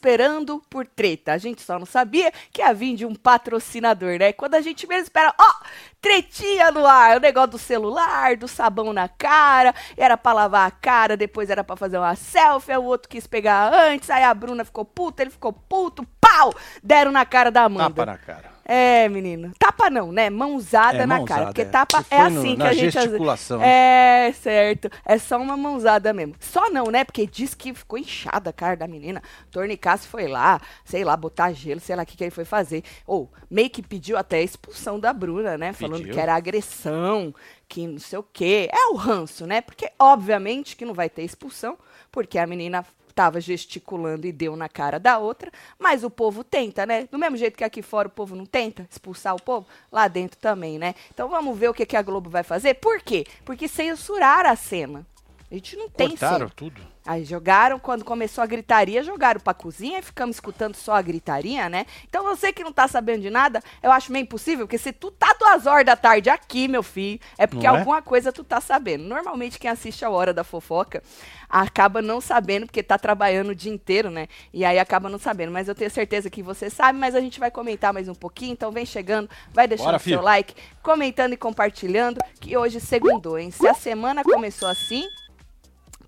esperando por treta. A gente só não sabia que ia vir de um patrocinador, né? Quando a gente mesmo espera, ó, tretinha no ar, o negócio do celular, do sabão na cara, era pra lavar a cara, depois era pra fazer uma selfie, o outro quis pegar antes, aí a Bruna ficou puta, ele ficou puto, pau! Deram na cara da Amanda. Tapa na cara. É, menino. Tapa não, né? Mãozada É, na mãozada, cara. Porque é. tapa é foi no- assim que a gente. gesticulação. É, certo. É só uma mãozada mesmo. Só não, né? Porque diz que ficou inchada a cara da menina. Tornicasse foi lá, sei lá, botar gelo, sei lá o que, que ele foi fazer. Ou meio que pediu até a expulsão da Bruna, né? Falando Pediu. que era agressão, que não sei o quê. É o ranço, né? Porque, obviamente, que não vai ter expulsão, porque a menina estava gesticulando e deu na cara da outra, mas o povo tenta, né? Do mesmo jeito que aqui fora o povo não tenta expulsar o povo, lá dentro também, né? Então vamos ver o que, que a Globo vai fazer. Por quê? Porque censuraram a cena. A gente não tem Cortaram cena. tudo. Aí jogaram, quando começou a gritaria, jogaram pra cozinha e ficamos escutando só a gritaria, né? Então você que não tá sabendo de nada, eu acho meio impossível, porque se tu tá duas horas da tarde aqui, meu filho, é porque Não é? alguma coisa tu tá sabendo. Normalmente quem assiste a Hora da Fofoca acaba não sabendo, porque tá trabalhando o dia inteiro, né? E aí acaba não sabendo. Mas eu tenho certeza que você sabe, mas a gente vai comentar mais um pouquinho, então vem chegando, vai deixando Bora, o seu filho. like, comentando e compartilhando, que hoje segundou, hein? Se a semana começou assim,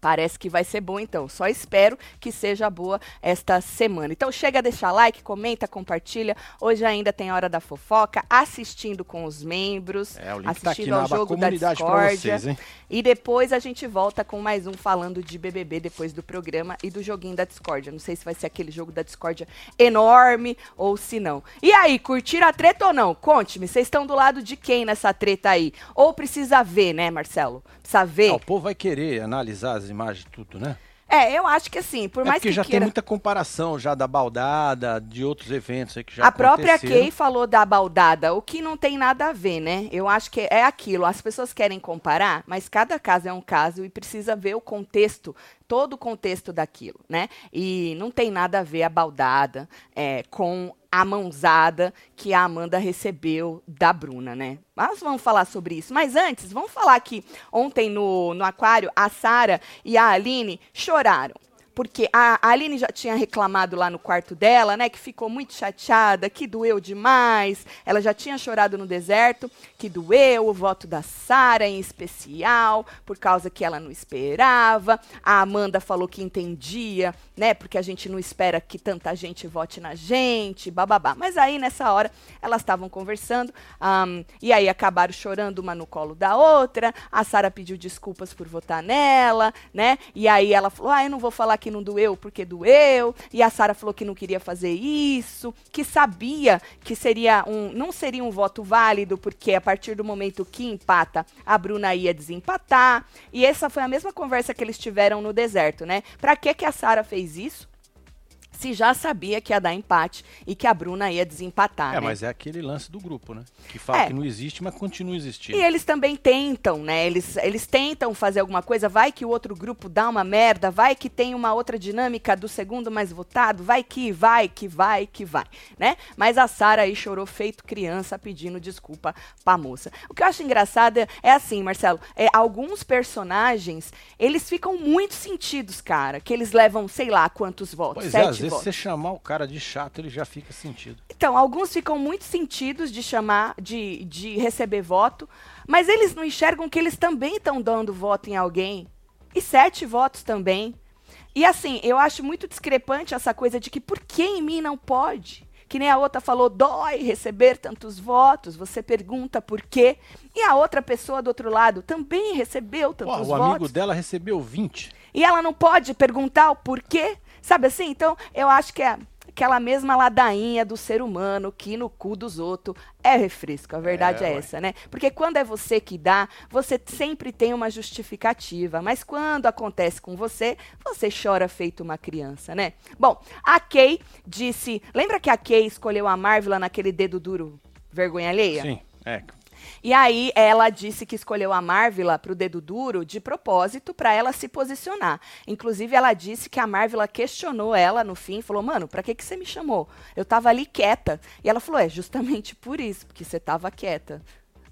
Parece que vai ser bom, então. Só espero que seja boa esta semana. Então chega a deixar like, comenta, compartilha. Hoje ainda tem Hora da Fofoca, assistindo com os membros, É, tá assistindo na ao jogo da discórdia. vocês, hein? E depois a gente volta com mais um falando de BBB depois do programa e do joguinho da discórdia. Não sei se vai ser aquele jogo da discórdia enorme ou se não. E aí, curtiram a treta ou não? Conte-me, vocês estão do lado de quem nessa treta aí? Ou precisa ver, né, Marcelo? Precisa ver. Ah, o povo vai querer analisar as imagens tudo, né? É, eu acho que assim, por é mais porque que já queira... tem muita comparação já da baldada, de outros eventos aí que já a própria. Kay falou da baldada, o que não tem nada a ver, né? Eu acho que é aquilo. As pessoas querem comparar, mas cada caso é um caso e precisa ver o contexto, todo o contexto daquilo, né? E não tem nada a ver a baldada é, com a mãozada que a Amanda recebeu da Bruna, né? Mas vamos falar sobre isso. Mas antes, vamos falar que ontem no, no Aquário, a Sara e a Aline choraram. Porque a Aline já tinha reclamado lá no quarto dela, né? Que ficou muito chateada, que doeu demais. Ela já tinha chorado no deserto, que doeu o voto da Sara em especial, por causa que ela não esperava. A Amanda falou que entendia, né? Porque a gente não espera que tanta gente vote na gente, bababá. Mas aí, nessa hora, elas estavam conversando, ahm, e aí acabaram chorando uma no colo da outra. A Sara pediu desculpas por votar nela, né? E aí ela falou: ah, eu não vou falar que não doeu porque doeu. E a Sara falou que não queria fazer isso, que sabia que seria um, não seria um voto válido, porque a partir do momento que empata, a Bruna ia desempatar. E essa foi a mesma conversa que eles tiveram no deserto, né? Pra que que a Sara fez isso? Se já sabia que ia dar empate e que a Bruna ia desempatar, É, né? mas é aquele lance do grupo, né? Que fala É. que não existe, mas continua existindo. E eles também tentam, né? Eles, eles tentam fazer alguma coisa, vai que o outro grupo dá uma merda, vai que tem uma outra dinâmica do segundo mais votado, vai que vai, que vai, que vai, né? Mas a Sara aí chorou feito criança pedindo desculpa pra moça. O que eu acho engraçado é, é assim, Marcelo, é, alguns personagens, eles ficam muito sentidos, cara, que eles levam, sei lá, quantos votos, Pois é, sete às vezes votos. você chamar o cara de chato, ele já fica sentido. Então, alguns ficam muito sentidos de chamar, de, de receber voto, mas eles não enxergam que eles também estão dando voto em alguém. E sete votos também. E assim, eu acho muito discrepante essa coisa de que por que em mim não pode? Que nem a outra falou, dói receber tantos votos. Você pergunta por quê. E a outra pessoa do outro lado também recebeu Pô, tantos o amigo votos. dela recebeu 20. E ela não pode perguntar o porquê, sabe assim? Então, eu acho que é aquela mesma ladainha do ser humano que no cu dos outros é refresco. A verdade É, é, essa, né? Porque quando é você que dá, você sempre tem uma justificativa. Mas quando acontece com você, você chora feito uma criança, né? Bom, a Kay disse. Lembra que a Kay escolheu a Marvel naquele dedo duro vergonha alheia? Sim, é. E aí ela disse que escolheu a Marvila pro dedo duro de propósito para ela se posicionar. Inclusive ela disse que a Marvila questionou ela no fim, falou: "Mano, para que que você me chamou? Eu tava ali quieta". E ela falou: "É justamente por isso, porque você tava quieta".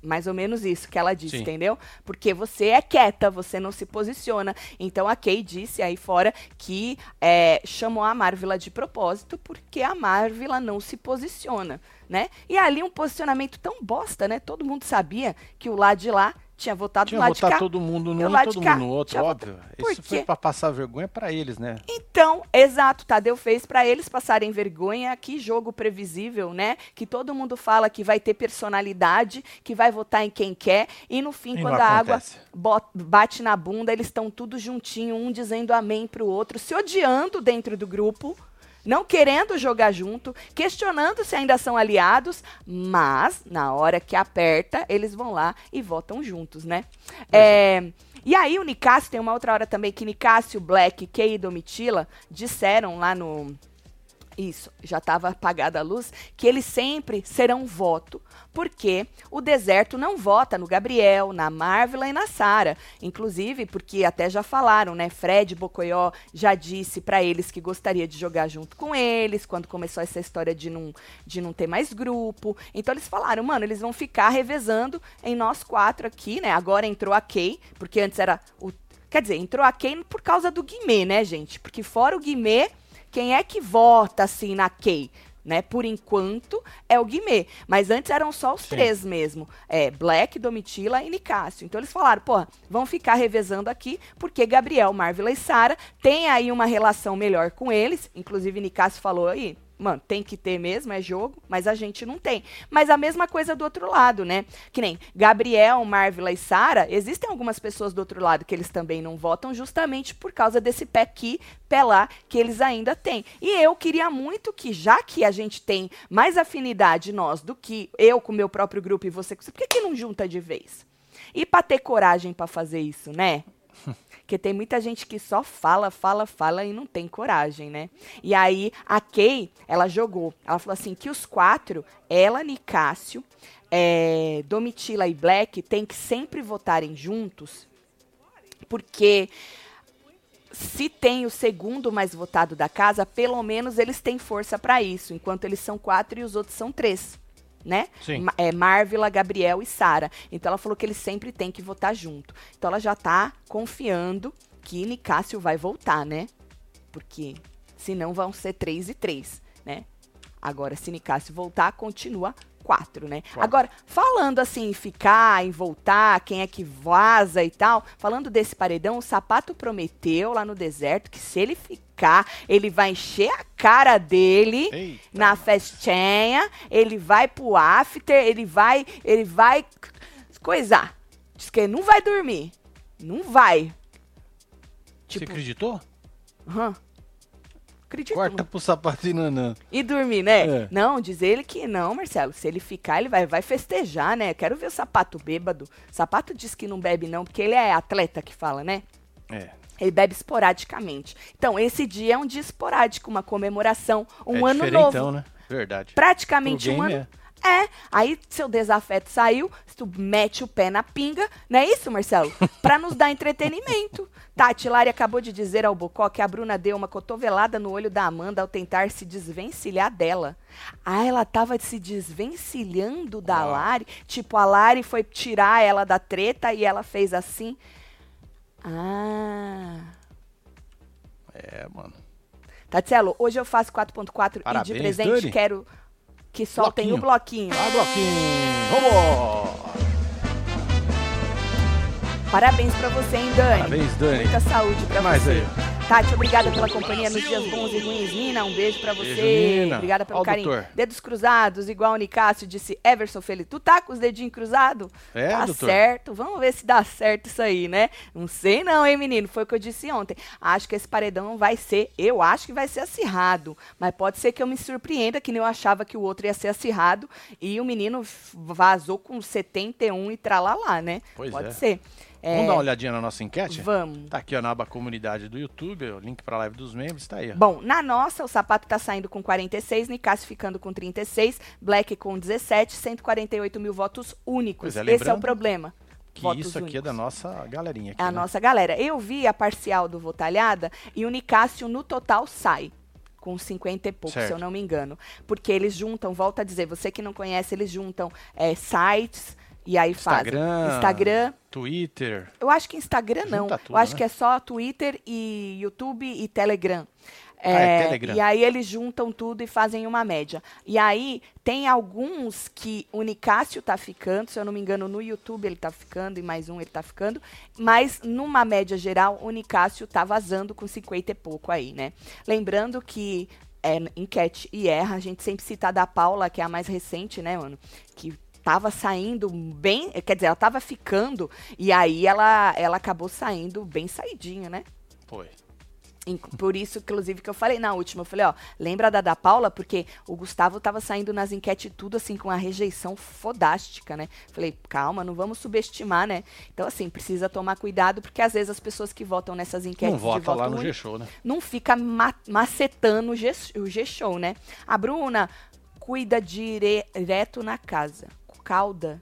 Mais ou menos isso que ela disse, Sim. entendeu? Porque você é quieta, você não se posiciona. Então a Kay disse aí fora que é, chamou a Marvila de propósito porque a Marvila não se posiciona, né? E ali um posicionamento tão bosta, né? Todo mundo sabia que o lado de lá tinha votado Tinha do lado de votar cá. todo mundo num o e todo mundo no outro, tinha óbvio. Isso foi pra passar vergonha pra eles, né? Então, exato, Tadeu fez para eles passarem vergonha. Que jogo previsível, né? Que todo mundo fala que vai ter personalidade, que vai votar em quem quer, e no fim, E quando a água acontece. bot- bate na bunda, eles estão tudo juntinho, um dizendo amém pro outro, se odiando dentro do grupo. Não querendo jogar junto, questionando se ainda são aliados, mas na hora que aperta, eles vão lá e votam juntos, né? É, e aí o Nicásio, tem uma outra hora também que Nicásio, Black, Kay e Domitila disseram lá no. Isso, já estava apagada a luz, que eles sempre serão voto, porque o deserto não vota no Gabriel, na Marvela e na Sara. Inclusive, porque até já falaram, né? Fred Bocoió já disse para eles que gostaria de jogar junto com eles, quando começou essa história de não, de não ter mais grupo. Então eles falaram, mano, eles vão ficar revezando em nós quatro aqui, né? Agora entrou a Kay, porque antes era o. Quer dizer, entrou a Kay por causa do Guimê, né, gente? Porque fora o Guimê, quem é que vota assim na Kay? Né, por enquanto é o Guimê, mas antes eram só os Sim. três mesmo, é Black, Domitila e Nicásio. Então eles falaram, pô, vão ficar revezando aqui porque Gabriel, Marvila e Sara têm aí uma relação melhor com eles. Inclusive Nicásio falou aí, mano, tem que ter mesmo, é jogo, mas a gente não tem. Mas a mesma coisa do outro lado, né? Que nem Gabriel, Marvila e Sara, existem algumas pessoas do outro lado que eles também não votam justamente por causa desse pé aqui, pé lá que eles ainda têm. E eu queria muito que, já que a gente tem mais afinidade nós do que eu com o meu próprio grupo e você com você, por que, que não junta de vez? E para ter coragem para fazer isso, né? Porque tem muita gente que só fala, fala, fala e não tem coragem, né? E aí a Kay, ela jogou. Ela falou assim que os quatro, ela, Nicásio, é, Domitila e Black, tem que sempre votarem juntos, porque se tem o segundo mais votado da casa, pelo menos eles têm força para isso, enquanto eles são quatro e os outros são três. Né? Sim. É Marvila, Gabriel e Sara. Então ela falou que eles sempre têm que votar junto. Então ela já tá confiando que Nicásio vai voltar, né? Porque senão vão ser três e três, né? Agora, se Nicásio voltar, continua quatro, né? Quatro. Agora, falando assim, em ficar, em voltar, quem é que vaza e tal, falando desse paredão, o Sapato prometeu lá no deserto que se ele ficar, ele vai encher a cara dele Eita, na festinha, ele vai pro after, ele vai, ele vai coisar. Diz que ele não vai dormir. Não vai. Você Tipo, acreditou? aham. Acredito. Corta pro sapatinho nanã. E dormir, né? É. Não, diz ele que não, Marcelo. Se ele ficar, ele vai, vai festejar, né? Quero ver o sapato bêbado. Sapato diz que não bebe, não, porque ele é atleta que fala, né? É. Ele bebe esporadicamente. Então, esse dia é um dia esporádico, uma comemoração, um é ano novo. diferentão, né? Verdade. Praticamente Pro um ano. É, aí seu desafeto saiu, tu mete o pé na pinga, não é isso, Marcelo? Pra nos dar entretenimento. Tati Lari acabou de dizer ao Bocó que a Bruna deu uma cotovelada no olho da Amanda ao tentar se desvencilhar dela. Ah, ela tava se desvencilhando da Uau. Lari? Tipo, a Lari foi tirar ela da treta e ela fez assim. Ah. É, mano. Tatielo, hoje eu faço 4.4 e de presente Dani. quero que soltem o bloquinho. Ah, bloquinho. Vamos! Parabéns pra você, hein, Dani? Parabéns, Dani. Muita saúde pra Mais você. aí. Tati, obrigada pela companhia nos dias bons e ruins. Nina, um beijo pra você. Beijo, Nina. Obrigada pelo Ó carinho. doutor. Dedos cruzados, igual o Nicásio disse Everson Feliz. Tu tá com os dedinhos cruzados? É, tá doutor? certo. Vamos ver se dá certo isso aí, né? Não sei não, hein, menino? Foi o que eu disse ontem. Acho que esse paredão vai ser, eu acho que vai ser acirrado. Mas pode ser que eu me surpreenda, que nem eu achava que o outro ia ser acirrado. E o menino vazou com 71 e tralalá, né? Pois pode é. ser. É, Vamos dar uma olhadinha na nossa enquete? Vamos. Tá aqui ó, na aba comunidade do YouTube, o link pra live dos membros, tá aí. ó. Bom, na nossa, o sapato tá saindo com 46, Nicásio ficando com 36, Black com 17, 148 mil votos únicos. É, Esse é o problema. que votos isso aqui é únicos. da nossa galerinha aqui, É a né? nossa galera. Eu vi a parcial do Votalhada e o Nicásio no total sai com 50 e pouco, se Certo. eu não me engano. Porque eles juntam, volta a dizer, você que não conhece, eles juntam é, sites E aí. Instagram, Instagram. Twitter. Eu acho que Instagram não. Tudo, eu acho né? que é só Twitter e YouTube e Telegram. Ah, é Telegram. E aí eles juntam tudo e fazem uma média. E aí tem alguns que o Nicásio tá ficando, se eu não me engano, no YouTube ele tá ficando e mais um ele tá ficando, mas numa média geral o Nicásio tá vazando com 50 e pouco aí, né? Lembrando que é, enquete e erra, a gente sempre cita a da Paula, que é a mais recente, né, mano? Que tava saindo bem, quer dizer, ela tava ficando e aí ela, ela acabou saindo bem saidinha, né? Foi. Por isso, inclusive, que eu falei na última, eu falei, ó, lembra da da Paula? Porque o Gustavo tava saindo nas enquetes tudo assim com a rejeição fodástica, né? Falei, calma, não vamos subestimar, né? Então, assim, precisa tomar cuidado, porque às vezes as pessoas que votam nessas enquetes Não vota voto lá no G-Show, né? não fica ma macetando o G-Show, né? A Bruna cuida dire- direto na casa. Cauda.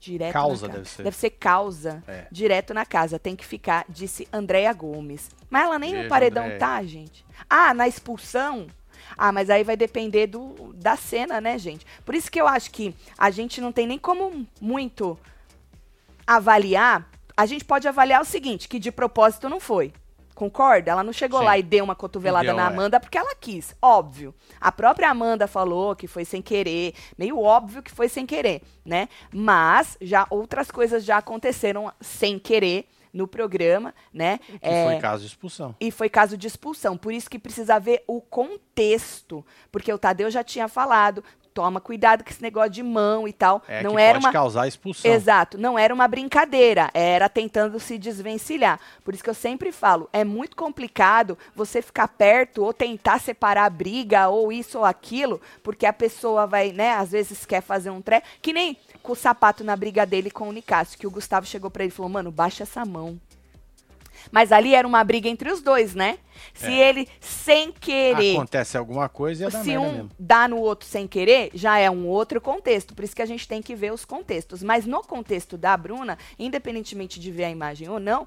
Direto Causa na casa. deve ser. Deve ser causa. É. Direto na casa. Tem que ficar, disse Andréia Gomes. Mas ela nem no Beijo, paredão Andréia. tá, gente. Ah, na expulsão? Ah, mas aí vai depender do, da cena, né, gente? Por isso que eu acho que a gente não tem nem como muito avaliar. A gente pode avaliar o seguinte, que de propósito não foi. Concorda? Ela não chegou Sim. lá e deu uma cotovelada Deu, na é. Amanda porque ela quis. Óbvio. A própria Amanda falou que foi sem querer. Meio óbvio que foi sem querer, né? Mas já outras coisas já aconteceram sem querer no programa, né? Que É, foi caso de expulsão. e foi caso de expulsão. Por isso que precisa ver o contexto. Porque o Tadeu já tinha falado. Toma cuidado com esse negócio de mão e tal. É não que era pode uma causar expulsão. Exato, não era uma brincadeira, era tentando se desvencilhar. Por isso que eu sempre falo, é muito complicado você ficar perto ou tentar separar a briga ou isso ou aquilo, porque a pessoa vai, né, às vezes quer fazer um tré, que nem com o sapato na briga dele com o Nicásio, que o Gustavo chegou pra ele e falou: "Mano, baixa essa mão". Mas ali era uma briga entre os dois, né? Se É. ele sem querer Acontece alguma coisa e é se um mesmo. dá no outro sem querer, já é um outro contexto. Por isso que a gente tem que ver os contextos. Mas no contexto da Bruna, independentemente de ver a imagem ou não,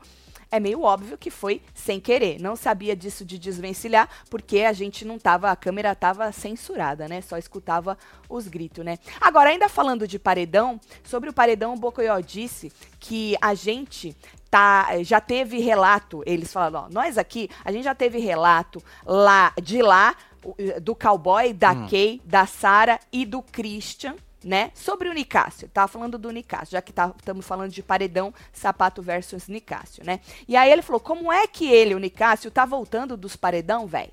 é meio óbvio que foi sem querer. Não sabia disso de desvencilhar, porque a gente não tava, a câmera tava censurada, né? Só escutava os gritos, né? Agora, ainda falando de paredão, sobre o paredão, o Bocoyó disse que a gente tá, já teve relato, eles falaram, ó, nós aqui, a gente já teve relato lá de lá do cowboy, da Kay, da Sara e do Christian, né? Sobre o Nicásio. Tava falando do Nicásio, já que estamos falando de paredão, sapato versus Nicásio, né? E aí ele falou: como é que ele, o Nicásio, tá voltando dos paredão, velho?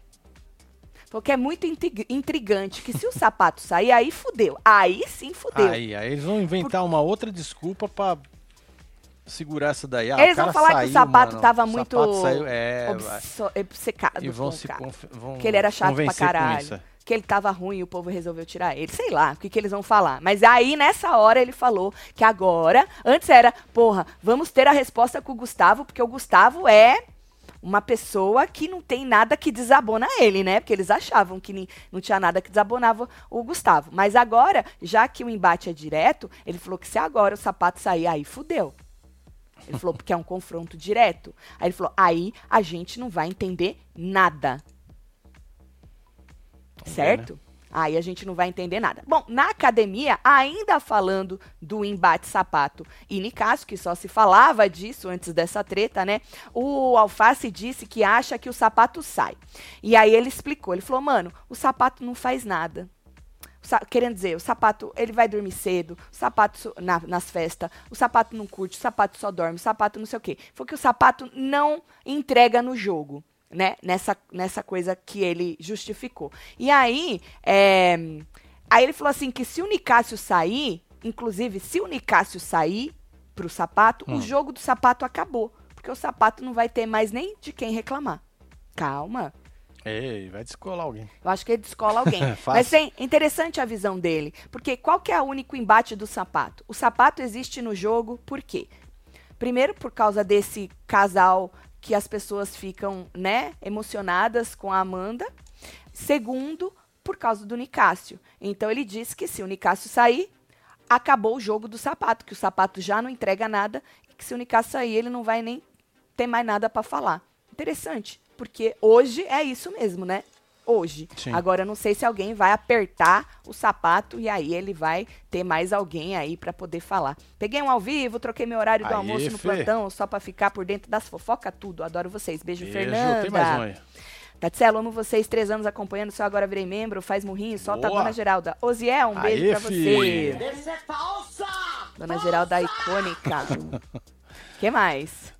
Falou que é muito intrig- intrigante, que se o sapato sair, aí fudeu. Aí sim fudeu. Aí, aí eles vão inventar uma outra desculpa pra segurar essa daí. Ah, Eles vão falar que o saiu, sapato mano, tava o muito saiu, é, vai. obso- obcecado e vão se conf- vão que ele era chato pra caralho. é. Que ele tava ruim e o povo resolveu tirar ele. Sei lá, o que, que eles vão falar. Mas aí, nessa hora, ele falou que agora, antes era, porra, vamos ter a resposta com o Gustavo, porque o Gustavo é uma pessoa que não tem nada que desabona ele, né? Porque eles achavam que não tinha nada que desabonava o Gustavo. Mas agora, já que o embate é direto, ele falou que se agora o sapato sair, aí fudeu. Ele falou porque é um confronto direto. Aí ele falou, aí a gente não vai entender nada. Vamos ver, certo? Aí a gente não vai entender nada. Bom, na academia, ainda falando do embate sapato e Nicásio, que só se falava disso antes dessa treta, né? O Alface disse que acha que o sapato sai. E aí ele explicou, ele falou, mano, o sapato não faz nada. Querendo dizer, o sapato, ele vai dormir cedo, o sapato na- nas festas, o sapato não curte, o sapato só dorme, o sapato não sei o quê. Foi que o sapato não entrega no jogo, né? Nessa, nessa coisa que ele justificou. E aí, é, aí ele falou assim que se o Nicásio sair, inclusive se o Nicásio sair pro sapato, Hum. o jogo do sapato acabou. Porque o sapato não vai ter mais nem de quem reclamar. Calma. Ei, vai descolar alguém. Eu acho que ele descola alguém. Fácil. Mas é interessante a visão dele. Porque qual que é o único embate do sapato? O sapato existe no jogo por quê? Primeiro, por causa desse casal que as pessoas ficam, né, emocionadas com a Amanda. Segundo, por causa do Nicásio. Então ele disse que se o Nicásio sair, acabou o jogo do sapato, que o sapato já não entrega nada, e que se o Nicásio sair, ele não vai nem ter mais nada para falar. Interessante, porque hoje é isso mesmo, né? hoje. Sim. Agora eu não sei se alguém vai apertar o sapato e aí ele vai ter mais alguém aí para poder falar. Peguei um ao vivo, troquei meu horário do Aê, almoço no Fê. plantão só para ficar por dentro das fofocas tudo. Adoro vocês. Beijo, Beijo. Fernanda. Tem mais um aí. Tatselo, amo vocês, três anos acompanhando, só agora virei membro, faz murrinho, solta a. Dona Geralda. Oziel, um beijo Aê, pra fi. você. É falsa! Dona Geralda icônica. que mais?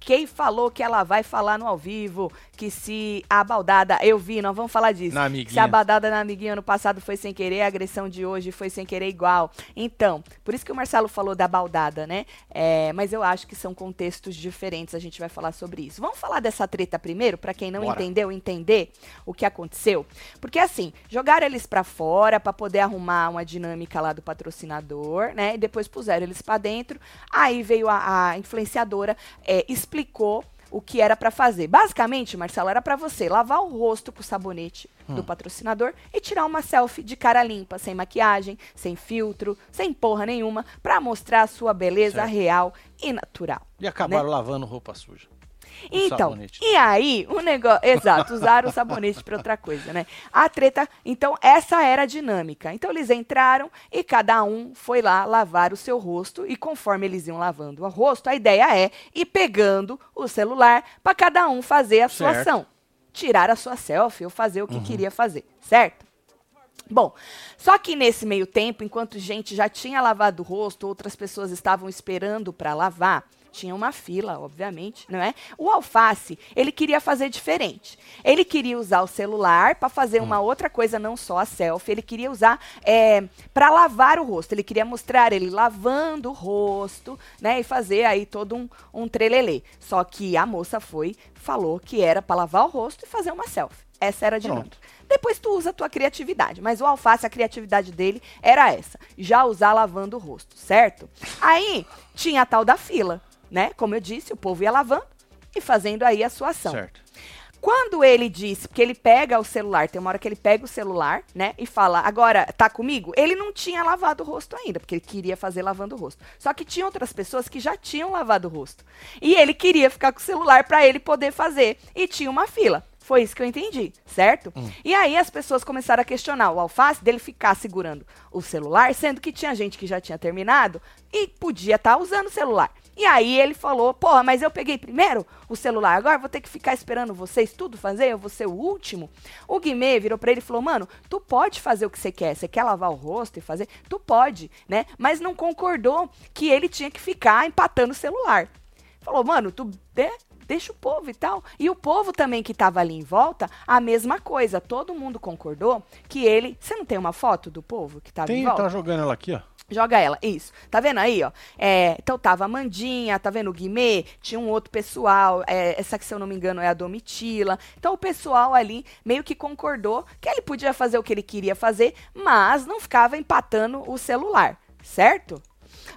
Quem falou que ela vai falar no ao vivo que se a baldada, eu vi, nós vamos falar disso. Se a baldada na amiguinha ano passado foi sem querer, a agressão de hoje foi sem querer igual. Então, por isso que o Marcelo falou da baldada, né? É, mas eu acho que são contextos diferentes, a gente vai falar sobre isso. Vamos falar dessa treta primeiro, pra quem não Bora. entendeu, entender o que aconteceu? Porque assim, jogaram eles pra fora pra poder arrumar uma dinâmica lá do patrocinador, né? E depois puseram eles pra dentro. Aí veio a, a influenciadora, é, explicou o que era pra fazer. Basicamente, Marcelo, era pra você lavar o rosto com o sabonete do patrocinador e tirar uma selfie de cara limpa, sem maquiagem, sem filtro, sem porra nenhuma, pra mostrar a sua beleza Certo. real e natural. E acabaram lavando roupa suja. Então, sabonete. e aí, o negócio. Exato, usaram o sabonete pra outra coisa, né? A treta. Então, essa era a dinâmica. Então, eles entraram e cada um foi lá lavar o seu rosto. E conforme eles iam lavando o rosto, a ideia é ir pegando o celular para cada um fazer a sua Certo. ação. Tirar a sua selfie ou fazer o que queria fazer, certo? Bom, só que nesse meio tempo, enquanto gente já tinha lavado o rosto, outras pessoas estavam esperando para lavar, tinha uma fila, obviamente, não é? O alface, ele queria fazer diferente. Ele queria usar o celular para fazer uma outra coisa, não só a selfie. Ele queria usar para lavar o rosto. Ele queria mostrar ele lavando o rosto, né? E fazer aí todo um, um trelelê. Só que a moça foi, falou que era para lavar o rosto e fazer uma selfie. Essa era a dinâmica. Pronto. Depois tu usa a tua criatividade. Mas o alface, a criatividade dele era essa. Já usar lavando o rosto, certo? Aí tinha a tal da fila, né? Como eu disse, o povo ia lavando e fazendo aí a sua ação. Certo. Quando ele disse, porque ele pega o celular, tem uma hora que ele pega o celular, né, e fala, agora, tá comigo? Ele não tinha lavado o rosto ainda, porque ele queria fazer lavando o rosto. Só que tinha outras pessoas que já tinham lavado o rosto. E ele queria ficar com o celular para ele poder fazer. E tinha uma fila. Foi isso que eu entendi, certo? E aí as pessoas começaram a questionar o alface dele ficar segurando o celular, sendo que tinha gente que já tinha terminado e podia estar usando o celular. E aí ele falou, porra, mas eu peguei primeiro o celular, agora vou ter que ficar esperando vocês tudo fazer, eu vou ser o último. O Guimê virou pra ele e falou, mano, tu pode fazer o que você quer, você quer lavar o rosto e fazer? Tu pode, né? Mas não concordou que ele tinha que ficar empatando o celular. Falou, mano, tu de- deixa o povo e tal. E o povo também que tava ali em volta, a mesma coisa. Todo mundo concordou que ele. Você não tem uma foto do povo que tava em Tem, volta? tá jogando ela aqui, ó. Joga ela, isso. Tá vendo aí, ó? É, então tava a Mandinha, tá vendo o Guimê? Tinha um outro pessoal, é, essa que se eu não me engano é a Domitila. Então o pessoal ali meio que concordou que ele podia fazer o que ele queria fazer, mas não ficava empatando o celular, certo?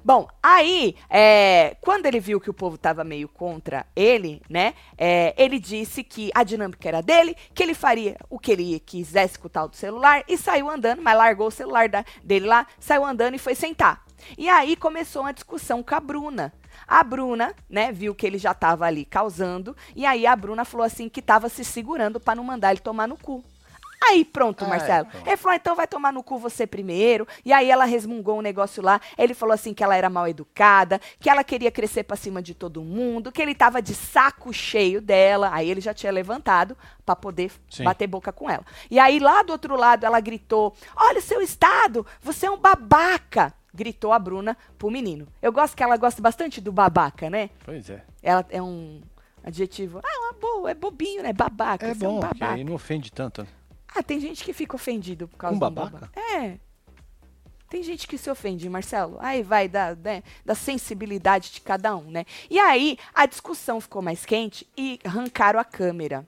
Bom, aí, é, quando ele viu que o povo tava meio contra ele, né? é, ele disse que a dinâmica era dele, que ele faria o que ele quisesse com o tal do celular e saiu andando, mas largou o celular da- dele lá, saiu andando e foi sentar. E aí começou uma discussão com a Bruna. A Bruna, né, viu que ele já tava ali causando, e aí a Bruna falou assim que tava se segurando para não mandar ele tomar no cu. Aí pronto, Ai, Marcelo. Ele falou, então vai tomar no cu você primeiro. E aí ela resmungou um negócio lá. Ele falou assim que ela era mal educada, que ela queria crescer pra cima de todo mundo, que ele tava de saco cheio dela. Aí ele já tinha levantado pra poder Sim. bater boca com ela. E aí lá do outro lado ela gritou: "Olha o seu estado, você é um babaca!" Gritou a Bruna pro menino. Eu gosto que ela gosta bastante do babaca, né? Pois é. Ela é um adjetivo. Ah, uma boa, é bobinho, né? Babaca. É você é um bom, babaca. aí não ofende tanto. né? Ah, tem gente que fica ofendido por causa Um do babaca? É. Tem gente que se ofende, Marcelo. Aí vai da, né, da sensibilidade de cada um, né? E aí a discussão ficou mais quente e arrancaram a câmera.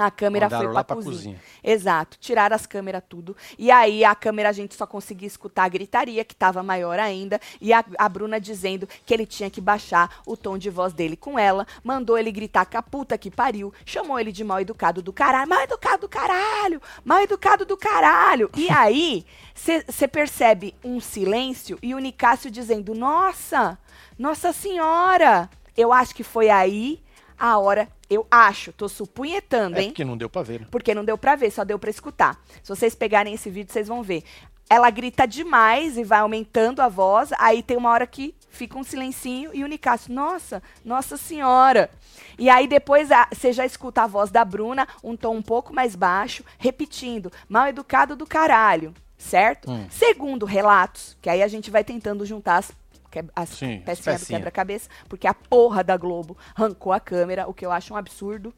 A câmera Mandaram foi lá pra, pra cozinha. cozinha. Exato, tiraram as câmeras tudo. E aí a câmera a gente só conseguia escutar a gritaria, que estava maior ainda, e a, a Bruna dizendo que ele tinha que baixar o tom de voz dele com ela, mandou ele gritar com a puta que pariu, chamou ele de mal educado do caralho, mal educado do caralho, mal educado do caralho. E aí você percebe um silêncio e o Nicásio dizendo: Nossa, Nossa Senhora! Eu acho que foi aí a hora Eu acho, tô supunhetando, É hein? porque não deu pra ver. né? Porque não deu pra ver, só deu pra escutar. Se vocês pegarem esse vídeo, vocês vão ver. Ela grita demais e vai aumentando a voz, aí tem uma hora que fica um silencinho e o Nicásio, nossa, nossa senhora. E aí depois a- você já escuta a voz da Bruna, um tom um pouco mais baixo, repetindo, mal educado do caralho, certo? Hum. Segundo relatos, que aí a gente vai tentando juntar as, que- as Sim, as pecinhas do quebra-cabeça, porque a porra da Globo arrancou a câmera, o que eu acho um absurdo.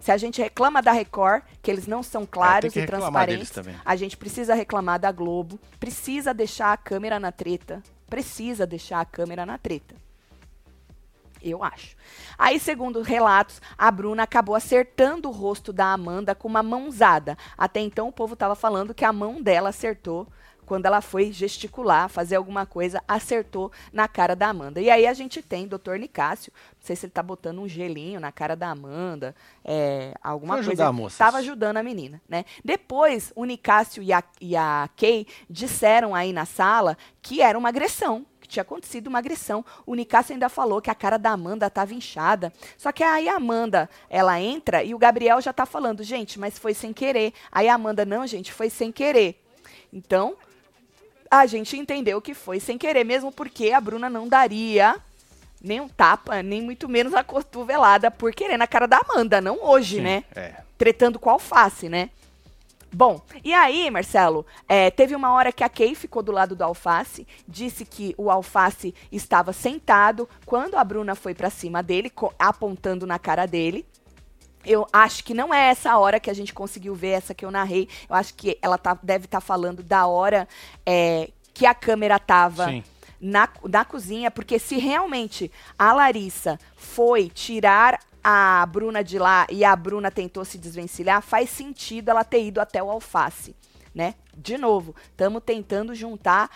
Se a gente reclama da Record, que eles não são claros que e transparentes, a gente precisa reclamar da Globo, precisa deixar a câmera na treta, precisa deixar a câmera na treta. Eu acho. Aí, segundo relatos, a Bruna acabou acertando o rosto da Amanda com uma mãozada. Até então, o povo estava falando que a mão dela acertou quando ela foi gesticular, fazer alguma coisa, acertou na cara da Amanda. E aí a gente tem Dr. Nicásio, não sei se ele tá botando um gelinho na cara da Amanda, é, alguma coisa. ajudar a moça. Tava ajudando a menina, né? Depois, o Nicásio e a, e a Kay disseram aí na sala que era uma agressão, que tinha acontecido uma agressão. O Nicásio ainda falou que a cara da Amanda estava inchada. Só que aí a Amanda, ela entra e o Gabriel já tá falando, gente, mas foi sem querer. Aí a Amanda, não, gente, foi sem querer. Então, a gente entendeu que foi sem querer, mesmo porque a Bruna não daria nem um tapa, nem muito menos a cotovelada por querer na cara da Amanda, não hoje, Sim, né? É. tretando com a alface, né? Bom, e aí, Marcelo, é, teve uma hora que a Kay ficou do lado do alface, disse que o alface estava sentado quando a Bruna foi pra cima dele, apontando na cara dele. Eu acho que não é essa hora que a gente conseguiu ver essa que eu narrei. Eu acho que ela tá- deve estar falando da hora é, que a câmera tava Sim. na, na cozinha, porque se realmente a Larissa foi tirar a Bruna de lá e a Bruna tentou se desvencilhar, faz sentido ela ter ido até o alface, né? De novo, estamos tentando juntar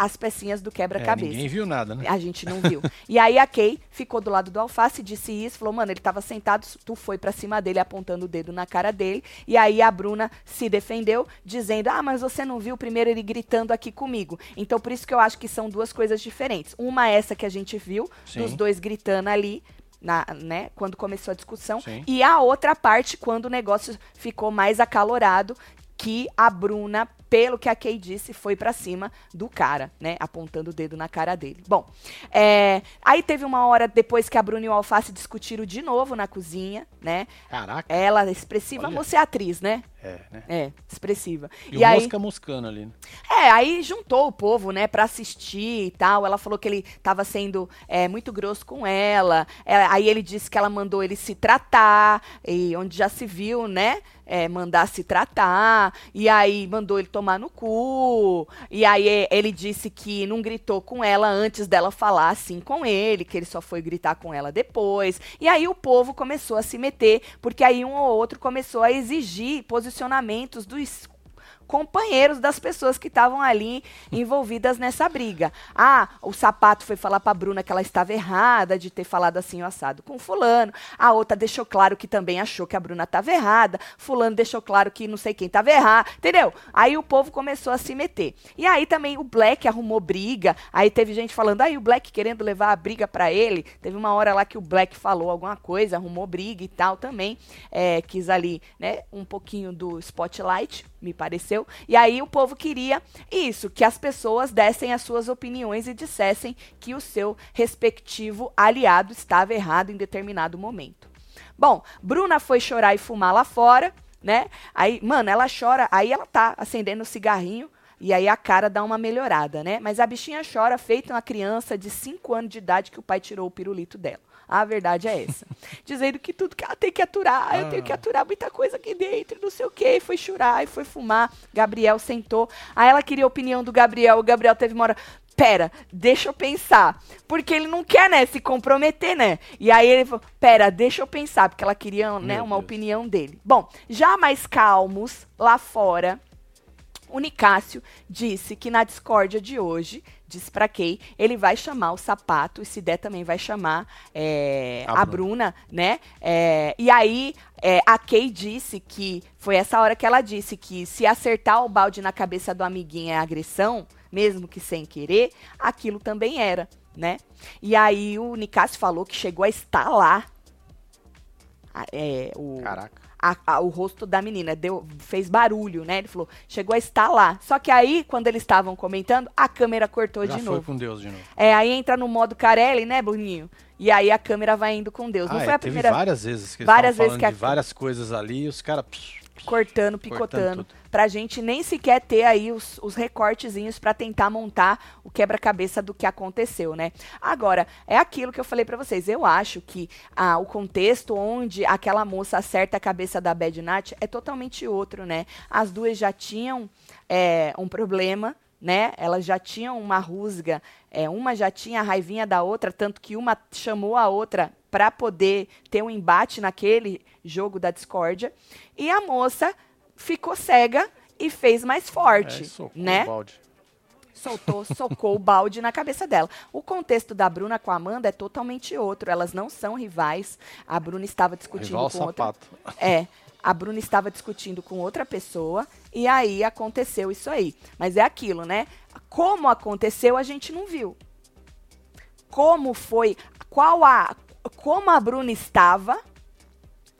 as pecinhas do É, quebra-cabeça. ninguém viu nada, né? A gente não viu. e aí a Kay ficou do lado do alface, disse isso, falou, mano, ele tava sentado, tu foi pra cima dele apontando o dedo na cara dele. E aí a Bruna se defendeu, dizendo, ah, mas você não viu primeiro ele gritando aqui comigo. Então por isso que eu acho que são duas coisas diferentes. Uma é essa que a gente viu, Sim. dos dois gritando ali. Na, né, quando começou a discussão, Sim. e a outra parte quando o negócio ficou mais acalorado, que a Bruna, pelo que a Kay disse, foi pra cima do cara, né? Apontando o dedo na cara dele. Bom, é, aí teve uma hora depois que a Bruna e o Alface discutiram de novo na cozinha, né? Caraca. Ela expressiva, Olha. você é atriz, né? É, né? É, expressiva. E, E, o aí, mosca moscando ali. né? é, aí juntou o povo, né, pra assistir e tal. Ela falou que ele tava sendo é, muito grosso com ela. É, aí ele disse que ela mandou ele se tratar, e onde já se viu, né? é, mandar se tratar. E aí mandou ele tomar no cu. E aí é, ele disse que não gritou com ela antes dela falar assim com ele, que ele só foi gritar com ela depois. E aí o povo começou a se meter, porque aí um ou outro começou a exigir posicionamentos dos companheiros das pessoas que estavam ali envolvidas nessa briga. Ah, o sapato foi falar pra Bruna que ela estava errada de ter falado assim o assado com fulano. A outra deixou claro que também achou que a Bruna estava errada. Fulano deixou claro que não sei quem estava errado. Entendeu? Aí o povo começou a se meter. E aí também o Black arrumou briga. Aí teve gente falando, aí o Black querendo levar a briga pra ele. Teve uma hora lá que o Black falou alguma coisa, arrumou briga e tal também. É, quis ali, né, um pouquinho do spotlight, me pareceu. E aí o povo queria isso, que as pessoas dessem as suas opiniões e dissessem que o seu respectivo aliado estava errado em determinado momento. Bom, Bruna foi chorar e fumar lá fora, né? Aí, mano, ela chora, aí ela tá acendendo o cigarrinho. E aí a cara dá uma melhorada, né? Mas a bichinha chora feita uma criança de 5 anos de idade que o pai tirou o pirulito dela. A verdade é essa. Dizendo que tudo que ela tem que aturar, eu tenho que aturar muita coisa aqui dentro, não sei o quê. E foi chorar, e foi fumar. Gabriel sentou. Aí ela queria a opinião do Gabriel. O Gabriel teve uma hora. Pera, deixa eu pensar. Porque ele não quer, né, se comprometer, né? E aí ele falou, pera, deixa eu pensar, porque ela queria, né, Meu uma Deus. opinião dele. Bom, já mais calmos, lá fora, o Nicásio disse que na discórdia de hoje, disse pra Kay, ele vai chamar o sapato, e se der também vai chamar é, A a, Bruna, né? É, e aí é, a Kay disse que foi essa hora que ela disse que se acertar o balde na cabeça do amiguinho é agressão, mesmo que sem querer, aquilo também era, né? E aí o Nicásio falou que chegou a estalar é, o, Caraca. A- a- o rosto da menina, deu, fez barulho, né? Ele falou, chegou a estalar. Só que aí, quando eles estavam comentando, a câmera cortou Já de foi novo. com Deus de novo. É, aí entra no modo Carelli, né, Bruninho? E aí a câmera vai indo com Deus. Não Ah, foi é, a primeira várias vezes que eles várias vezes que a- várias coisas ali os caras... cortando, picotando, pra gente nem sequer ter aí os, os recortezinhos pra tentar montar o quebra-cabeça do que aconteceu, né? Agora, é aquilo que eu falei pra vocês. Eu acho que ah, o contexto onde aquela moça acerta a cabeça da Bad Nat é totalmente outro, né? As duas já tinham é, um problema, né? Elas já tinham uma rusga, é, uma já tinha a raivinha da outra, tanto que uma chamou a outra para poder ter um embate naquele jogo da discórdia. E a moça ficou cega e fez mais forte, É, socou né? o balde. Soltou, socou o balde na cabeça dela. O contexto da Bruna com a Amanda é totalmente outro. Elas não são rivais. A Bruna estava discutindo Rival com outra. sapato. É, a Bruna estava discutindo com outra pessoa e aí aconteceu isso aí. Mas é aquilo, né? Como aconteceu, a gente não viu. Como foi, qual a, como a Bruna estava,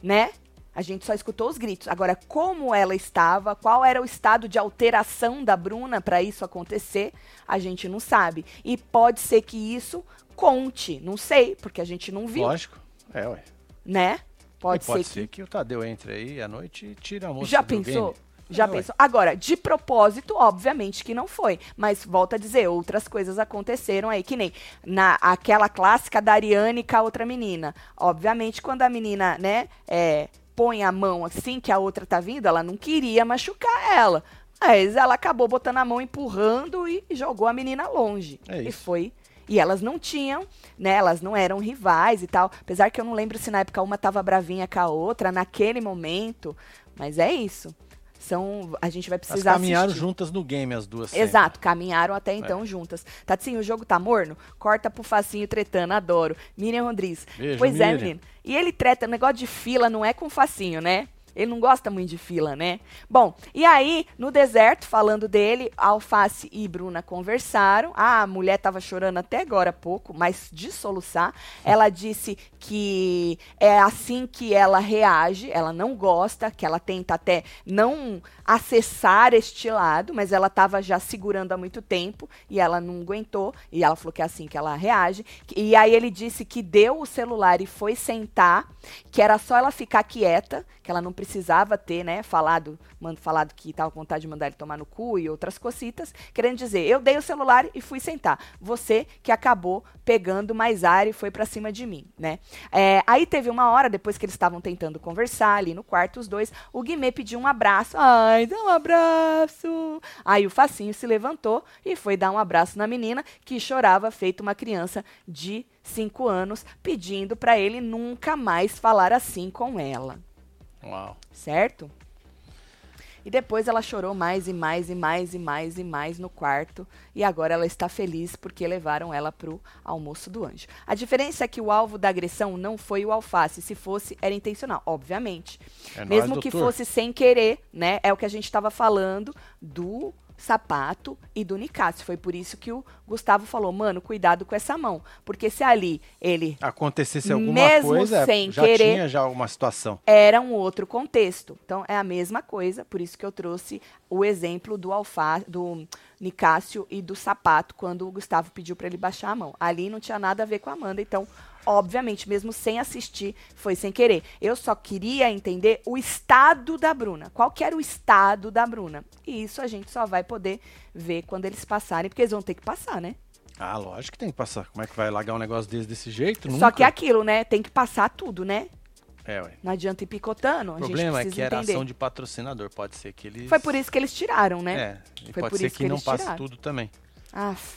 né? A gente só escutou os gritos. Agora, como ela estava, qual era o estado de alteração da Bruna para isso acontecer, a gente não sabe. E pode ser que isso conte, não sei, porque a gente não viu, Lógico. É, ué. né? Pode, E pode ser ser que... o Tadeu entre aí à noite e tire a moça Já do pensou? game. Já É, ué. pensou? Agora, de propósito, obviamente que não foi. Mas volta a dizer, outras coisas aconteceram aí, que nem na aquela clássica da Ariane com a outra menina. Obviamente, quando a menina, né, é, põe a mão assim que a outra tá vindo, ela não queria machucar ela. Mas ela acabou botando a mão, empurrando e jogou a menina longe. É E foi. E elas não tinham, né? Elas não eram rivais e tal. Apesar que eu não lembro se na época uma tava bravinha com a outra naquele momento. Mas é isso. São, a gente vai Elas precisar caminharam assistir. juntas no game, as duas. sempre. Exato, caminharam até então juntas. Tatinho, o jogo tá morno? Corta pro facinho tretando, adoro. Miriam Rodrigues. Beijo, pois é, Miriam. menino. E ele treta, negócio de fila não é com facinho, né? Ele não gosta muito de fila, né? Bom, e aí, no deserto, falando dele, Alface e Bruna conversaram. Ah, a mulher tava chorando até agora há pouco, mas de soluçar. Ela disse que é assim que ela reage, ela não gosta, que ela tenta até não acessar este lado, mas ela estava já segurando há muito tempo e ela não aguentou. E ela falou que é assim que ela reage. E aí ele disse que deu o celular e foi sentar, que era só ela ficar quieta, que ela não precisava ter, né, falado, mando falado que estava com vontade de mandar ele tomar no cu e outras cocitas, querendo dizer, eu dei o celular e fui sentar. Você que acabou pegando mais ar e foi pra cima de mim, né? É, aí teve uma hora, depois que eles estavam tentando conversar ali no quarto, os dois, o Guimê pediu um abraço. Ai, dá um abraço. Aí o Facinho se levantou e foi dar um abraço na menina, que chorava feito uma criança de cinco anos, pedindo pra ele nunca mais falar assim com ela Uau. certo? E depois ela chorou mais e mais e mais e mais e mais no quarto. E agora ela está feliz porque levaram ela pro almoço do anjo. A diferença é que o alvo da agressão não foi o alface. Se fosse, era intencional, obviamente. É Mesmo que doutor. fosse sem querer, né? É o que a gente estava falando do sapato e do Nicásio. Foi por isso que o Gustavo falou, mano, cuidado com essa mão. Porque se ali ele Acontecesse alguma coisa, sem já querer. tinha já uma situação. era um outro contexto. Então é a mesma coisa, por isso que eu trouxe o exemplo do alfa, do Nicásio e do sapato quando o Gustavo pediu para ele baixar a mão. Ali não tinha nada a ver com a Amanda, então obviamente, mesmo sem assistir, foi sem querer. Eu só queria entender o estado da Bruna. Qual que era o estado da Bruna? E isso a gente só vai poder ver quando eles passarem, porque eles vão ter que passar, né? Ah, lógico que tem que passar. Como é que vai largar um negócio desse desse jeito? Só Nunca. que é aquilo, né? Tem que passar tudo, né? É, ué. Não adianta ir picotando, a O gente problema é que era entender. ação de patrocinador. Pode ser que eles. Foi por isso que eles tiraram, né? É, e Foi pode por ser isso que, que não passe tudo também. Aff.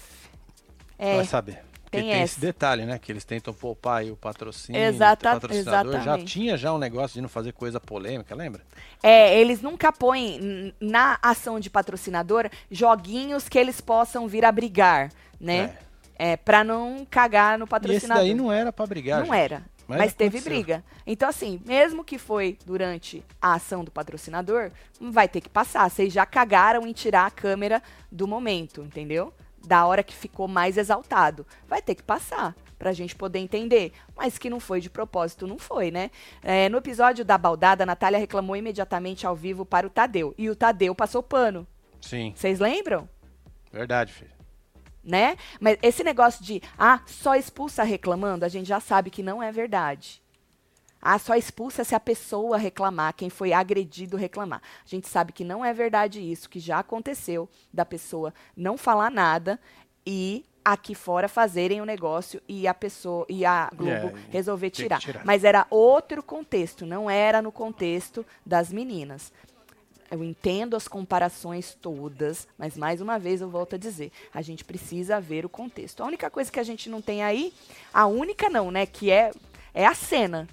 É, Vai saber. Porque tem tem, esse detalhe, né? Que eles tentam poupar aí o patrocínio. Exata- o patrocinador já exatamente. tinha já um negócio de não fazer coisa polêmica, lembra? é, eles nunca põem na ação de patrocinador joguinhos que eles possam vir a brigar, né? É, pra não cagar no E esse patrocinador. daí não era pra brigar. Não gente. era. Mas Mas, teve briga. Então, assim, mesmo que foi durante a ação do patrocinador, vai ter que passar. Vocês já cagaram em tirar a câmera do momento, entendeu? Da hora que ficou mais exaltado. Vai ter que passar. pra gente poder entender. Mas que não foi de propósito, não foi, né? É, no episódio da baldada, a Natália reclamou imediatamente ao vivo para o Tadeu. E o Tadeu passou pano. Sim, Vocês lembram? verdade, filho. né? Mas esse negócio de, ah, só expulsa reclamando, a gente já sabe que não é verdade. Ah, só expulsa se a pessoa reclamar, quem foi agredido reclamar. A gente sabe que não é verdade isso, que já aconteceu da pessoa não falar nada e aqui fora fazerem o negócio e a pessoa e a Globo e resolver tirar. tirar. Mas era outro contexto, não era no contexto das meninas. Eu entendo as comparações todas, mas mais uma vez eu volto a dizer, a gente precisa ver o contexto. A única coisa que a gente não tem aí, a única não, né, que é é a cena.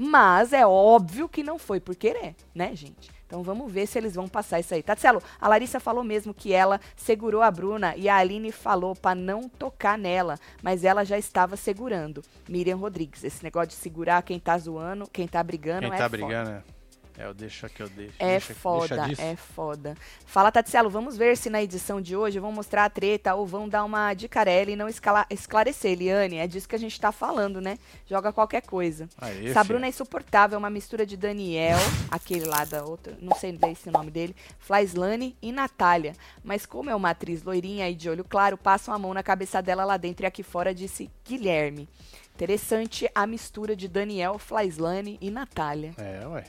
Mas é óbvio que não foi por querer, né, gente? Então vamos ver se eles vão passar isso aí. Tatselo, a Larissa falou mesmo que ela segurou a Bruna e a Aline falou pra não tocar nela, mas ela já estava segurando. Miriam Rodrigues, esse negócio de segurar quem tá zoando, quem tá brigando Quem é tá foda. brigando, é. É, eu deixo aqui, eu deixo. É deixa, foda, deixa é foda. Fala, Tatselo, vamos ver se na edição de hoje vão mostrar a treta ou vão dar uma dicarela e não escala- esclarecer, Eliane. É disso que a gente tá falando, né? Joga qualquer coisa. Filho. Bruna é insuportável, é uma mistura de Daniel, aquele lá da outra, não sei bem se é o nome dele, Flaislane e Natália. Mas como é uma atriz loirinha e de olho claro, passam a mão na cabeça dela lá dentro e aqui fora, disse Guilherme. Interessante a mistura de Daniel, Flaislane e Natália. É, ué.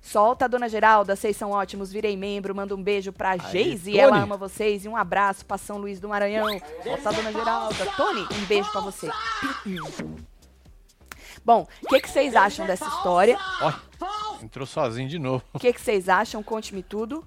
Solta, dona Geralda, vocês são ótimos, virei membro, manda um beijo pra Geise, ela ama vocês, e um abraço pra São Luís do Maranhão. Solta, dona Geralda. Tony, um beijo pra você. Bom, o que, que vocês acham dessa história? Ó, entrou sozinho de novo. O que, que vocês acham? Conte-me tudo.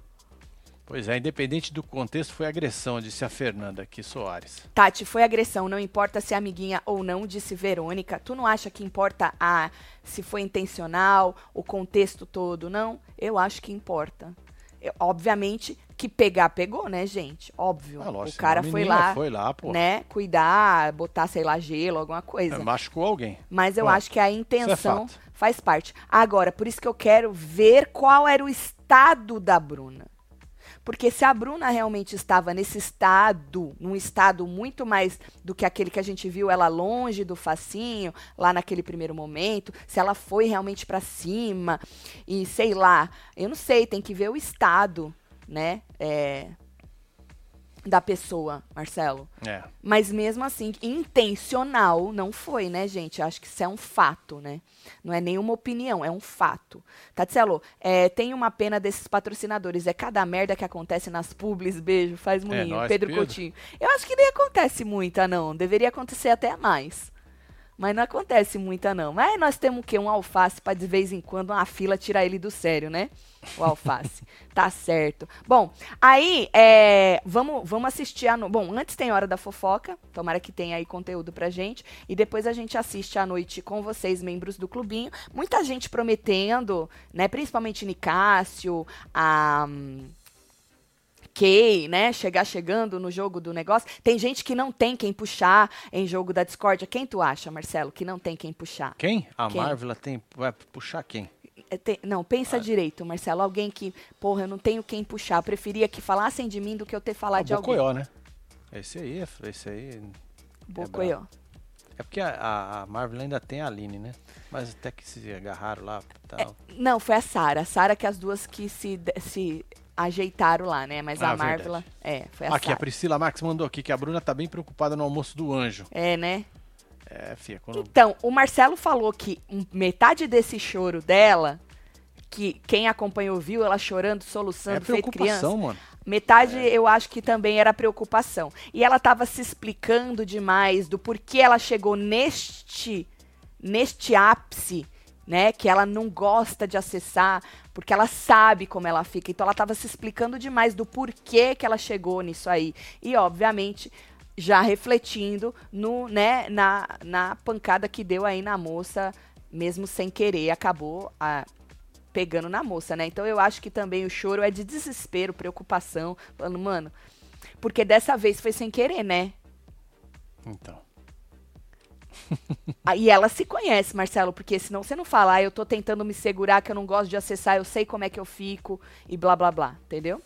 Pois é, independente do contexto, foi agressão, disse a Fernanda aqui, Soares. Tati, foi agressão, não importa se é amiguinha ou não, disse Verônica. Tu não acha que importa a se foi intencional, o contexto todo, não? Eu acho que importa. Eu- obviamente que pegar, pegou, né, gente? Óbvio. Ah, lógico, o cara foi lá, Foi lá, pô. né, cuidar, botar, sei lá, gelo, alguma coisa. É, Machucou alguém. Mas eu Bom, acho que a é intenção fato. faz parte. Agora, por isso que eu quero ver qual era o estado da Bruna. Porque se a Bruna realmente estava nesse estado, num estado muito mais do que aquele que a gente viu ela longe do facinho, lá naquele primeiro momento, se ela foi realmente pra cima e sei lá, eu não sei, tem que ver o estado, né, é, da pessoa, Marcelo. É. Mas mesmo assim, intencional não foi, né, gente? Acho que isso é um fato, né? Não é nenhuma opinião, é um fato. Tatselo, é, tem uma pena desses patrocinadores. É cada merda que acontece nas publis. Beijo, faz moinho. nóis, Pedro, Pedro. Coutinho. Eu acho que nem acontece muita, não. Deveria acontecer até mais. Mas não acontece muita, não. Mas nós temos o quê? Um alface para de vez em quando uma fila tirar ele do sério, né? O alface. tá certo. Bom, aí, é, vamos, vamos assistir a... No... Bom, antes tem Hora da Fofoca. Tomara que tenha aí conteúdo pra gente. E depois a gente assiste à noite com vocês, membros do clubinho. Muita gente prometendo, né? Principalmente Nicásio, a... hum, Kay, né? Chegar chegando no jogo do negócio. Tem gente que não tem quem puxar em jogo da discórdia. Quem tu acha, Marcelo, que não tem quem puxar? Quem? A Quem? Marvel tem. Vai puxar quem? É, tem- não, pensa direito, Marcelo. Alguém que, porra, eu não tenho quem puxar. Eu preferia que falassem de mim do que eu ter falado Ah, de alguém. Bocoió, né? Esse aí, é- esse aí. Bocoió. É porque a, a- Marvel ainda tem a Aline, né? Mas até que se agarraram lá e tal. Não, foi a Sara. A Sara que as duas que se, se ajeitaram lá, né? Mas Ah, a Marvel, verdade. é, foi a aqui, a. Priscila Marques mandou aqui que a Bruna tá bem preocupada no almoço do anjo. É, né? É, fia, quando. Então, o Marcelo falou que metade desse choro dela, que quem acompanhou viu ela chorando, É soluçando, feito criança. mano. Metade eu acho que também era preocupação. E ela estava se explicando demais do porquê ela chegou neste neste ápice, né, que ela não gosta de acessar, porque ela sabe como ela fica. Então ela estava se explicando demais do porquê que ela chegou nisso aí. E obviamente já refletindo no, né, na, na pancada que deu aí na moça, mesmo sem querer, acabou a, pegando na moça, né? Então eu acho que também o choro é de desespero, preocupação, falando, mano, porque dessa vez foi sem querer, né? Então. Ah, E ela se conhece, Marcelo, porque senão você não fala, ah, eu tô tentando me segurar, que eu não gosto de acessar, eu sei como é que eu fico, e blá blá blá, entendeu?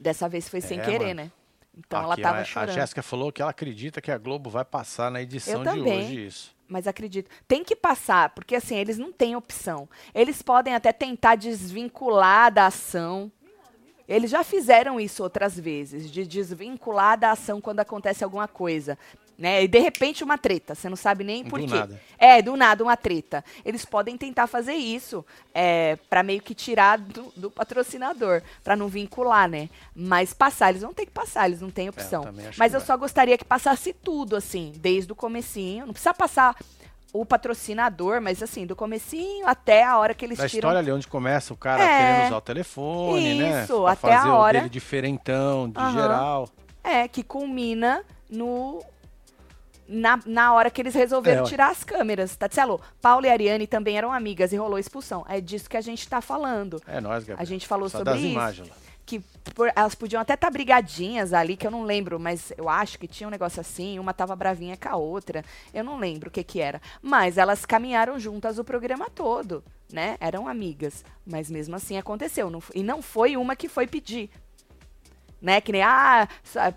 Dessa vez foi sem É, querer, mano. né? Então ela Aqui, tava a, chorando. A Jéssica falou que ela acredita que a Globo vai passar na edição de também. hoje isso. Mas acredito. Tem que passar, porque assim, eles não têm opção. Eles podem até tentar desvincular da ação. Eles já fizeram isso outras vezes, de desvincular da ação quando acontece alguma coisa. Né? E de repente uma treta, você não sabe nem por Do quê. nada. É, do nada uma treta. Eles podem tentar fazer isso é, para meio que tirar do, do patrocinador, para não vincular, né? Mas passar, eles vão ter que passar, eles não têm opção. também acho Mas eu só gostaria que passasse tudo, assim, desde o comecinho. Não precisa passar o patrocinador, mas assim, do comecinho até a hora que eles Da tiram história ali onde começa o cara É. querendo usar o telefone, né? Isso, até a fazer hora. o dele diferentão, de Aham. geral. É, que culmina no. Na, na hora que eles resolveram É, tirar as câmeras. Tatselo, Paulo e Ariane também eram amigas e rolou expulsão. É disso que a gente tá falando. É nóis, Gabriel. A gente falou Só sobre das isso. imagens lá. Que por- elas podiam até estar brigadinhas ali, que eu não lembro, mas eu acho que tinha um negócio assim, uma tava bravinha com a outra. Eu não lembro o que que era. Mas elas caminharam juntas o programa todo, né? Eram amigas. Mas mesmo assim aconteceu. não e não foi uma que foi pedir. Né? Que nem, ah,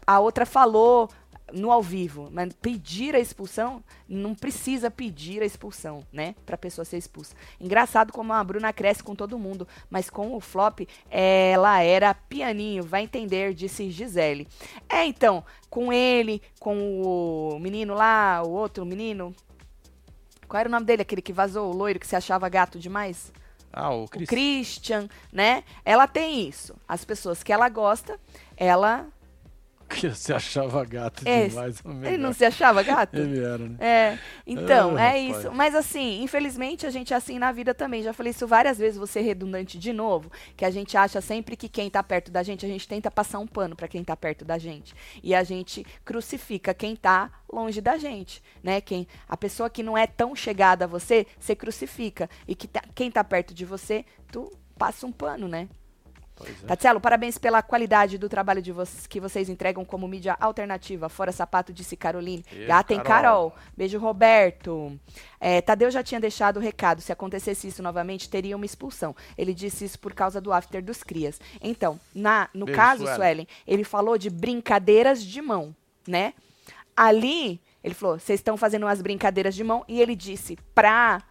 a outra falou no ao vivo, mas pedir a expulsão, não precisa pedir a expulsão, né? Pra pessoa ser expulsa. Engraçado como a Bruna cresce com todo mundo, mas com o flop, ela era pianinho, vai entender, disse Gisele. É, então, com ele, com o menino lá, o outro menino. Qual era o nome dele? Aquele que vazou, o loiro que se achava gato demais? Ah, o o Cris. Christian, né? Ela tem isso. As pessoas que ela gosta, ela. Que você achava gato É, demais. ou Ele não se achava gato? Ele era, né? É, então, Ah, é rapaz. isso. Mas assim, infelizmente a gente é assim na vida também. Já falei isso várias vezes, vou ser redundante de novo, que a gente acha sempre que quem tá perto da gente, a gente tenta passar um pano pra quem tá perto da gente. E a gente crucifica quem tá longe da gente, né? Quem a pessoa que não é tão chegada a você, você crucifica. E que tá- quem tá perto de você, tu passa um pano, né? Pois é. Tatielo, parabéns pela qualidade do trabalho de vocês, que vocês entregam como mídia alternativa. Fora sapato, disse Caroline. Beijo, Gata em Carol. Carol. Beijo, Roberto. É, Tadeu já tinha deixado o recado. Se acontecesse isso novamente, teria uma expulsão. Ele disse isso por causa do after dos crias. Então, na, no Beijo, caso, Suelen. Suelen, ele falou de brincadeiras de mão, né? Ali, ele falou, vocês estão fazendo umas brincadeiras de mão, e ele disse pra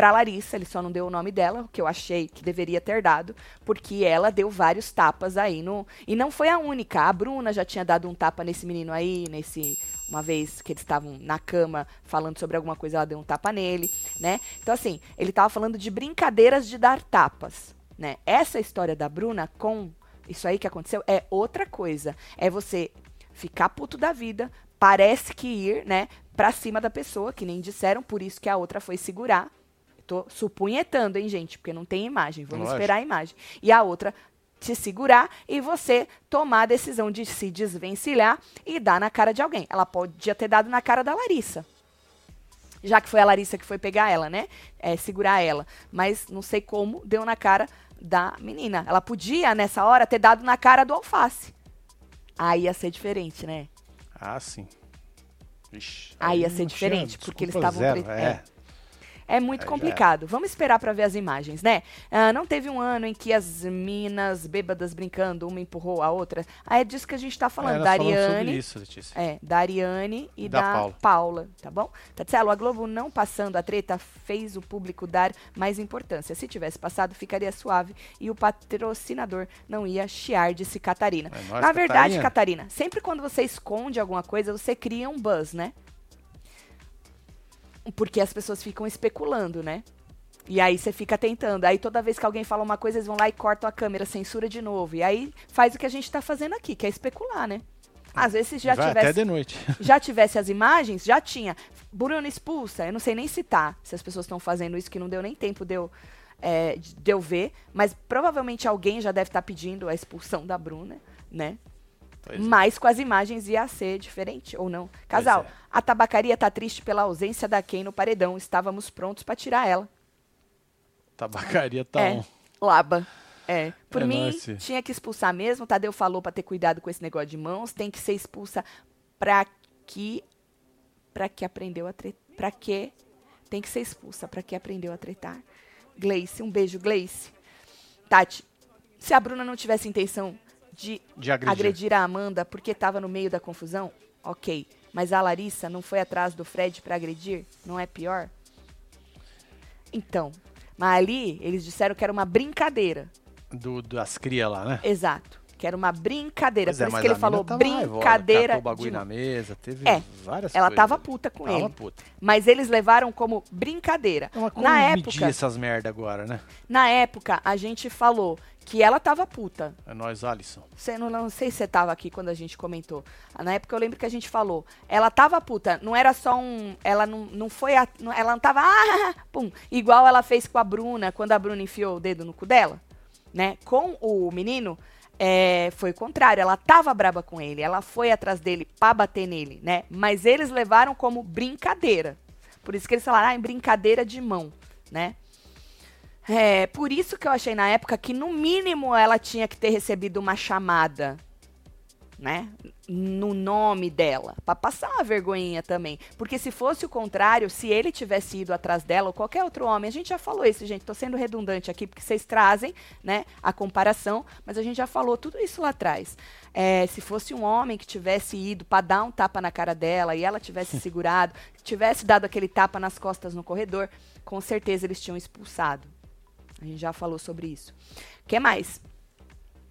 pra Larissa, ele só não deu o nome dela, que eu achei que deveria ter dado, porque ela deu vários tapas aí no. E não foi a única. A Bruna já tinha dado um tapa nesse menino aí, nesse. Uma vez que eles estavam na cama falando sobre alguma coisa, ela deu um tapa nele, né? Então, assim, ele tava falando de brincadeiras de dar tapas, né? Essa história da Bruna com isso aí que aconteceu é outra coisa. É você ficar puto da vida, parece que ir, né, pra cima da pessoa, que nem disseram, por isso que a outra foi segurar. Tô supunhetando, hein, gente? Porque não tem imagem. Vamos Lógico. esperar a imagem. E a outra te segurar e você tomar a decisão de se desvencilhar e dar na cara de alguém. Ela podia ter dado na cara da Larissa. Já que foi a Larissa que foi pegar ela, né? É, segurar ela. Mas não sei como deu na cara da menina. Ela podia, nessa hora, ter dado na cara do alface. Aí ia ser diferente, né? Ah, sim. Vixe, Aí ia não ser diferente, porque eles estavam zero, tre- É. É muito Aí já complicado. Vamos esperar pra ver as imagens, né? Ah, não teve um ano em que as minas bêbadas brincando, uma empurrou a outra. Ah, é disso que a gente tá falando. É, da Ariane. isso, Letícia. É, da Ariane e Da da, Paula. Paula. tá bom? Tatselo, a Globo não passando a treta fez o público dar mais importância. Se tivesse passado, ficaria suave e o patrocinador não ia chiar, disse Catarina. É nóis, Na verdade, Catarina. Catarina, sempre quando você esconde alguma coisa, você cria um buzz, né? Porque as pessoas ficam especulando, né? E aí você fica tentando. Aí toda vez que alguém fala uma coisa, eles vão lá e cortam a câmera, censura de novo. E aí faz o que a gente tá fazendo aqui, que é especular, né? Às vezes se já Vai tivesse até de noite. já tivesse as imagens, já tinha. Bruna expulsa, eu não sei nem citar se as pessoas estão fazendo isso, que não deu nem tempo de eu, é, de de eu ver, mas provavelmente alguém já deve estar pedindo a expulsão da Bruna, né? Pois é. Mas com as imagens ia ser diferente, ou não. Casal, é. a tabacaria tá triste pela ausência da Ken no paredão, estávamos prontos para tirar ela. Tabacaria tá é, on. Laba. É, por É mim, tinha que expulsar mesmo. Tadeu falou pra ter cuidado com esse negócio de mãos. Tem que ser expulsa pra que. Pra que aprendeu a tretar. Pra que. Tem que ser expulsa pra que aprendeu a tretar. Gleice, um beijo, Gleice. Tati, se a Bruna não tivesse intenção de, De agredir. agredir a Amanda porque estava no meio da confusão? Ok. Mas a Larissa não foi atrás do Fred para agredir? Não é pior? Então, mas ali eles disseram que era uma brincadeira. Do, das cria lá, né? Exato. Que era uma brincadeira. Pois é, Por isso mas que ele falou brincadeira. o bagulho de na mesa, teve É, várias Ela coisas. tava puta com Tava ele. puta. Mas eles levaram como brincadeira. Então, mas como Na época, essas merda agora, né? na época, a gente falou que ela tava puta. É nós, Alisson. Você não, não sei se você tava aqui quando a gente comentou. Na época eu lembro que a gente falou. Ela tava puta. Não era só um. Ela não, não foi. a- não- ela não tava. Ah, pum. Igual ela fez com a Bruna, quando a Bruna enfiou o dedo no cu dela. Né? Com o menino. É, foi o contrário, ela tava braba com ele, ela foi atrás dele pra bater nele, né? Mas eles levaram como brincadeira. Por isso que eles falaram, ah, em brincadeira de mão, né? É, por isso que eu achei na época que, no mínimo, ela tinha que ter recebido uma chamada, né? No nome dela, pra passar uma vergonhinha também. Porque se fosse o contrário, se ele tivesse ido atrás dela ou qualquer outro homem, a gente já falou isso, gente, tô sendo redundante aqui porque vocês trazem, né, a comparação, mas a gente já falou tudo isso lá atrás. É, se fosse um homem que tivesse ido pra dar um tapa na cara dela e ela tivesse segurado, tivesse dado aquele tapa nas costas no corredor, com certeza eles tinham expulsado. A gente já falou sobre isso. O que mais?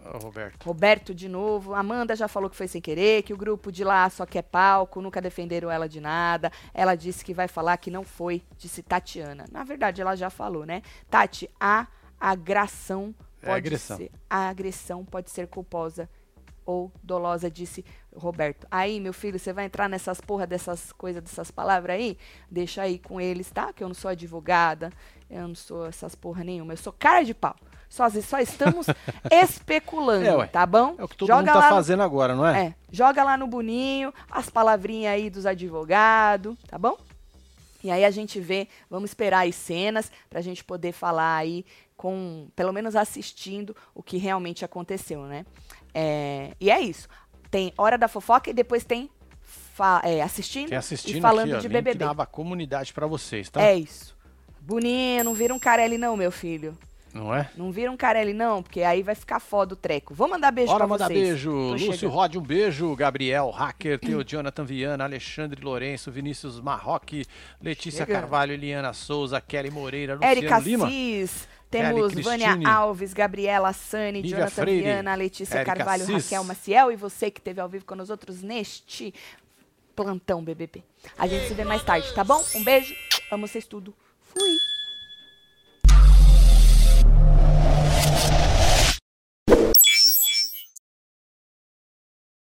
Roberto. Roberto de novo. Amanda já falou que foi sem querer, que o grupo de lá só quer palco, nunca defenderam ela de nada. Ela disse que vai falar que não foi, disse Tatiana. Na verdade, ela já falou, né? Tati, a agressão É pode agressão. ser. A agressão pode ser culposa ou dolosa, disse Roberto. Aí, meu filho, você vai entrar nessas porra dessas coisas, dessas palavras aí? Deixa aí com eles, tá? Que eu não sou advogada, eu não sou essas porra nenhuma. Eu sou cara de pau. Só, só estamos especulando, É, ué. tá bom? É o que todo Joga mundo tá lá no- fazendo agora, não é? é, joga lá no Boninho as palavrinhas aí dos advogados, tá bom? E aí a gente vê, vamos esperar as cenas pra gente poder falar aí com, pelo menos assistindo o que realmente aconteceu, né? É, e é isso. Tem Hora da Fofoca e depois tem é, assistindo, Tem assistindo e falando aqui, ó, de BBB. aba comunidade pra vocês, tá? É isso. Boninho, não vira um Carelli não, meu filho. Não é? Não vira um Carelli não, porque aí vai ficar foda o treco. Vou mandar beijo Bora pra mandar vocês. beijo. Tô Lúcio chegando. Rod, um beijo. Gabriel, Hacker, Teo Jonathan Viana, Alexandre Lourenço, Vinícius Marroque, Letícia Chega. Carvalho, Eliana Souza, Kelly Moreira, Luciano Érica Lima. Cis, Kelly temos Vânia Alves, Gabriela Sani, Lívia Jonathan Freire, Viana, Letícia Érica Carvalho, Cis. Raquel Maciel e você que esteve ao vivo com nós outros neste plantão BBB. A gente se vê mais tarde, tá bom? Um beijo, amo vocês tudo. Fui!